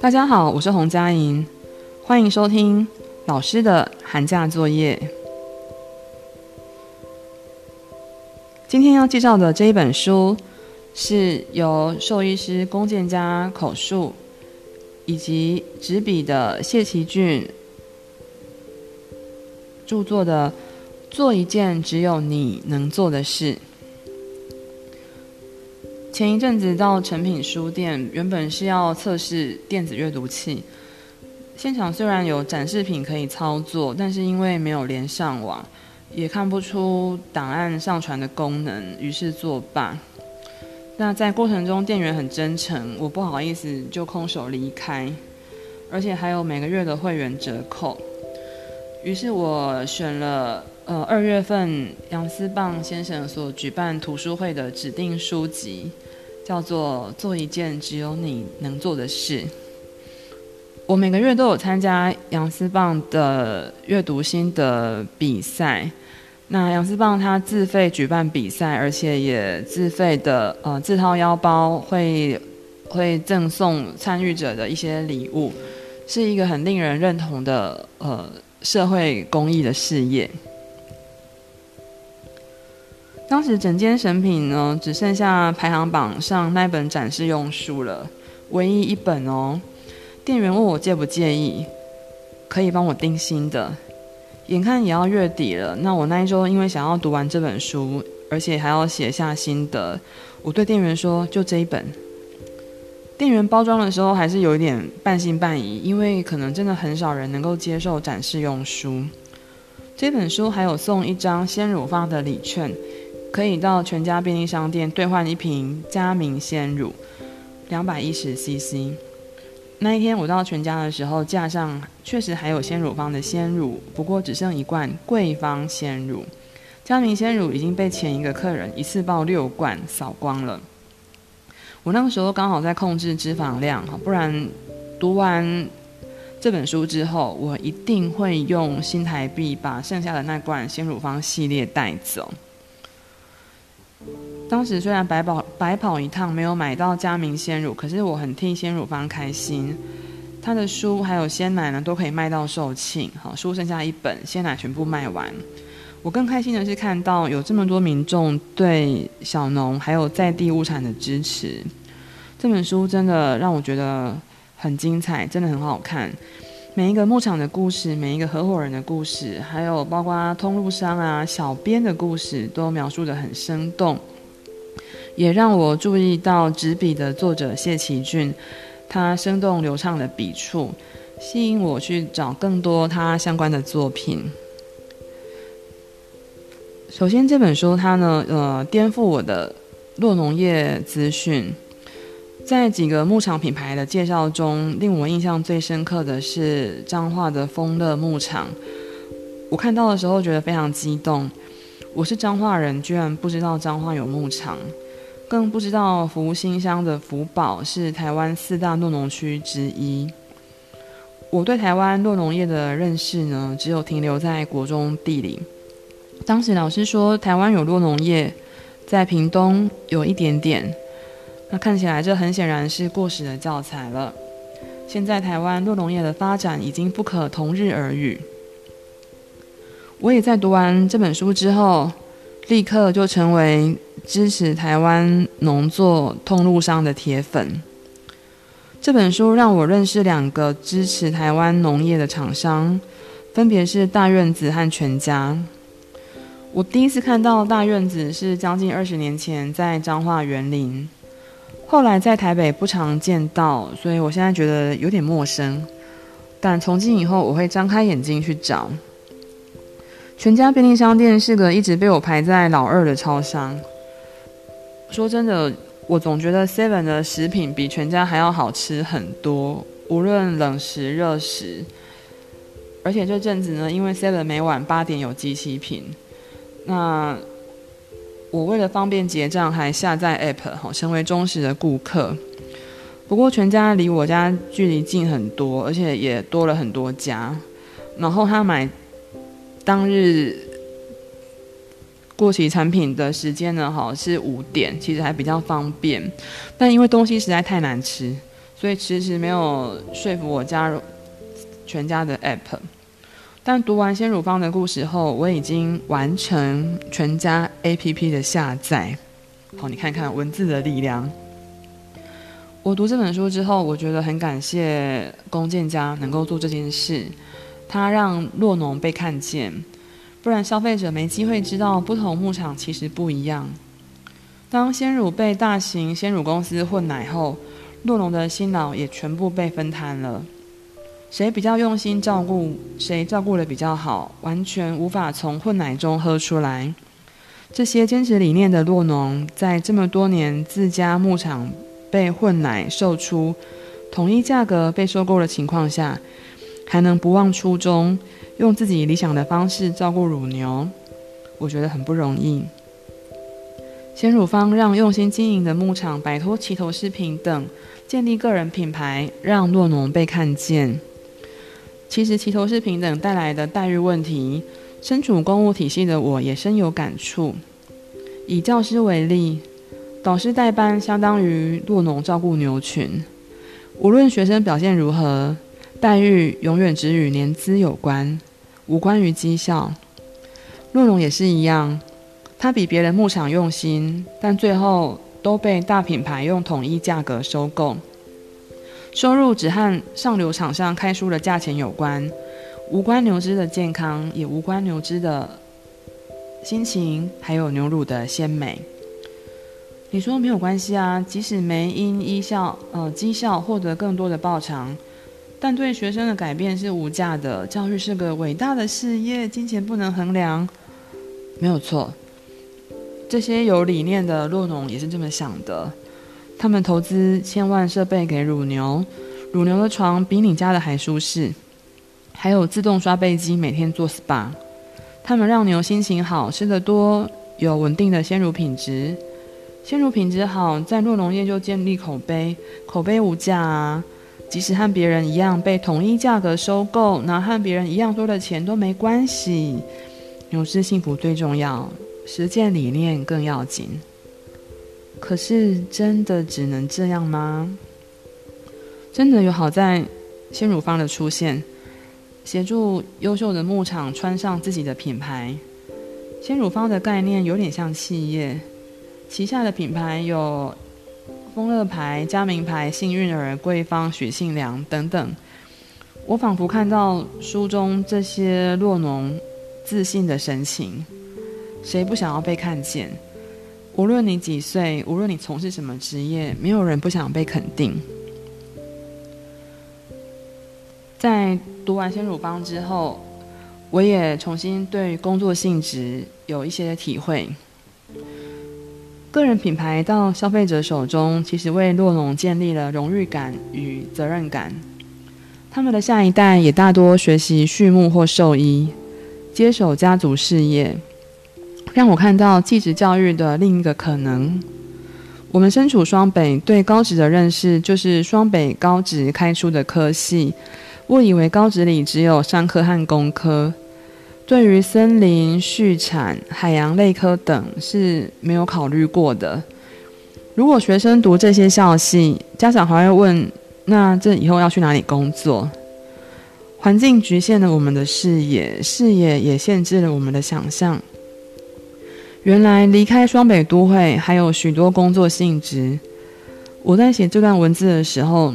大家好，我是洪佳莹，欢迎收听老师的寒假作业。今天要介绍的这一本书，是由兽医师龚建家口述，以及执笔的谢其俊著作的《做一件只有你能做的事》。前一阵子到诚品书店，原本是要测试电子阅读器。现场虽然有展示品可以操作，但是因为没有连上网，也看不出档案上传的功能，于是作罢。那在过程中，店员很真诚，我不好意思就空手离开，而且还有每个月的会员折扣。于是我选了呃二月份杨思棒先生所举办图书会的指定书籍。叫做做一件只有你能做的事。我每个月都有参加杨思棒的阅读心得比赛。那杨思棒他自费举办比赛，而且也自费的呃自掏腰包会会赠送参与者的一些礼物，是一个很令人认同的呃社会公益的事业。当时整间神品呢，只剩下排行榜上那本展示用书了，唯一一本哦。店员问我介不介意，可以帮我订新的。眼看也要月底了，那我那一周因为想要读完这本书，而且还要写下心得，我对店员说就这一本。店员包装的时候还是有一点半信半疑，因为可能真的很少人能够接受展示用书。这本书还有送一张鲜乳方的礼券。可以到全家便利商店兑换一瓶佳明鲜乳，两百一十 CC。那一天我到全家的时候，架上确实还有鲜乳方的鲜乳，不过只剩一罐桂芳鲜乳。佳明鲜乳已经被前一个客人一次爆六罐扫光了。我那个时候刚好在控制脂肪量，不然读完这本书之后，我一定会用新台币把剩下的那罐鲜乳方系列带走。当时虽然白跑白跑一趟没有买到佳明鲜乳，可是我很替鲜乳方开心。他的书还有鲜奶呢，都可以卖到售罄。好，书剩下一本，鲜奶全部卖完。我更开心的是看到有这么多民众对小农还有在地物产的支持。这本书真的让我觉得很精彩，真的很好看。每一个牧场的故事，每一个合伙人的故事，还有包括通路商啊、小编的故事，都描述的很生动。也让我注意到纸笔的作者谢奇俊，他生动流畅的笔触，吸引我去找更多他相关的作品。首先，这本书它呢，呃，颠覆我的落农业资讯。在几个牧场品牌的介绍中，令我印象最深刻的是彰化的丰乐牧场。我看到的时候觉得非常激动。我是彰化人，居然不知道彰化有牧场。更不知道福兴乡的福宝是台湾四大诺农区之一。我对台湾洛农业的认识呢，只有停留在国中地理。当时老师说台湾有落农业，在屏东有一点点。那看起来这很显然是过时的教材了。现在台湾落农业的发展已经不可同日而语。我也在读完这本书之后，立刻就成为。支持台湾农作通路商的铁粉。这本书让我认识两个支持台湾农业的厂商，分别是大院子和全家。我第一次看到大院子是将近二十年前在彰化园林，后来在台北不常见到，所以我现在觉得有点陌生。但从今以后，我会张开眼睛去找。全家便利商店是个一直被我排在老二的超商。说真的，我总觉得 Seven 的食品比全家还要好吃很多，无论冷食热食。而且这阵子呢，因为 Seven 每晚八点有机器品，那我为了方便结账，还下载 App 好成为忠实的顾客。不过全家离我家距离近很多，而且也多了很多家。然后他买当日。过期产品的时间呢，哈是五点，其实还比较方便。但因为东西实在太难吃，所以迟迟没有说服我加入全家的 app。但读完鲜乳方的故事后，我已经完成全家 app 的下载。好，你看看文字的力量。我读这本书之后，我觉得很感谢龚建家能够做这件事，他让洛农被看见。不然消费者没机会知道不同牧场其实不一样。当鲜乳被大型鲜乳公司混奶后，洛农的辛劳也全部被分摊了。谁比较用心照顾，谁照顾的比较好，完全无法从混奶中喝出来。这些坚持理念的洛农，在这么多年自家牧场被混奶售出、统一价格被收购的情况下，还能不忘初衷。用自己理想的方式照顾乳牛，我觉得很不容易。鲜乳方让用心经营的牧场摆脱齐头式平等，建立个人品牌，让诺农被看见。其实齐头式平等带来的待遇问题，身处公务体系的我也深有感触。以教师为例，导师代班相当于诺农照顾牛群，无论学生表现如何，待遇永远只与年资有关。无关于绩效，洛农也是一样，他比别人牧场用心，但最后都被大品牌用统一价格收购，收入只和上流厂商开出的价钱有关，无关牛只的健康，也无关牛只的心情，还有牛乳的鲜美。你说没有关系啊，即使没因医效呃绩效获得更多的报偿。但对学生的改变是无价的。教育是个伟大的事业，金钱不能衡量，没有错。这些有理念的洛农也是这么想的。他们投资千万设备给乳牛，乳牛的床比你家的还舒适，还有自动刷背机，每天做 SPA。他们让牛心情好，吃得多，有稳定的鲜乳品质。鲜乳品质好，在洛农业就建立口碑，口碑无价啊。即使和别人一样被统一价格收购，拿和别人一样多的钱都没关系。牛只幸福最重要，实践理念更要紧。可是，真的只能这样吗？真的有好在鲜乳方的出现，协助优秀的牧场穿上自己的品牌。鲜乳方的概念有点像企业，旗下的品牌有。丰乐牌、嘉明牌、幸运儿、桂芳、许信良等等，我仿佛看到书中这些落农自信的神情。谁不想要被看见？无论你几岁，无论你从事什么职业，没有人不想被肯定。在读完《先乳方》之后，我也重新对工作性质有一些体会。个人品牌到消费者手中，其实为洛农建立了荣誉感与责任感。他们的下一代也大多学习畜牧或兽医，接手家族事业，让我看到继职教育的另一个可能。我们身处双北，对高职的认识就是双北高职开出的科系，误以为高职里只有商科和工科。对于森林、畜产、海洋类科等是没有考虑过的。如果学生读这些校系，家长还会问：那这以后要去哪里工作？环境局限了我们的视野，视野也限制了我们的想象。原来离开双北都会还有许多工作性质。我在写这段文字的时候，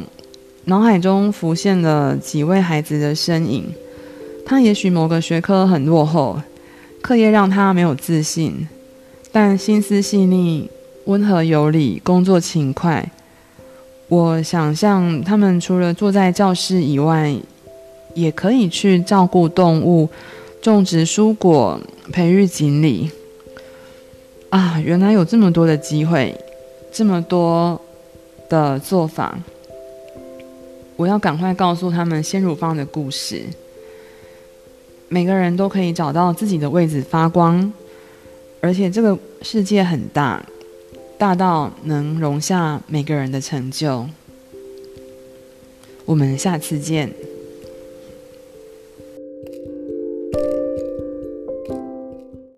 脑海中浮现了几位孩子的身影。他也许某个学科很落后，课业让他没有自信，但心思细腻、温和有礼、工作勤快。我想象他们除了坐在教室以外，也可以去照顾动物、种植蔬果、培育锦鲤。啊，原来有这么多的机会，这么多的做法。我要赶快告诉他们鲜乳方的故事。每个人都可以找到自己的位置发光，而且这个世界很大，大到能容下每个人的成就。我们下次见。